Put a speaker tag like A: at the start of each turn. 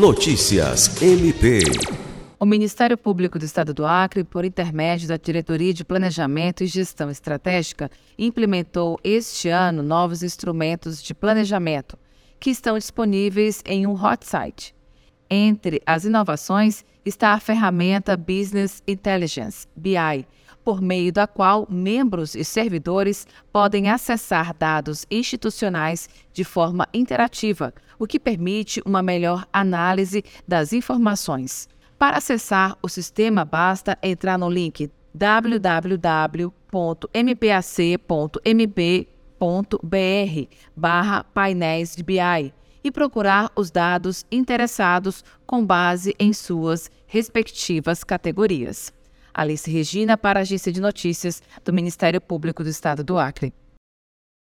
A: Notícias MP.
B: O Ministério Público do Estado do Acre, por intermédio da Diretoria de Planejamento e Gestão Estratégica, implementou este ano novos instrumentos de planejamento que estão disponíveis em um hot site. Entre as inovações está a ferramenta Business Intelligence, BI, por meio da qual membros e servidores podem acessar dados institucionais de forma interativa, o que permite uma melhor análise das informações. Para acessar o sistema, basta entrar no link www.mpac.mb.br barra painéis de BI e procurar os dados interessados com base em suas respectivas categorias. Alice Regina, para a Agência de Notícias do Ministério Público do Estado do Acre.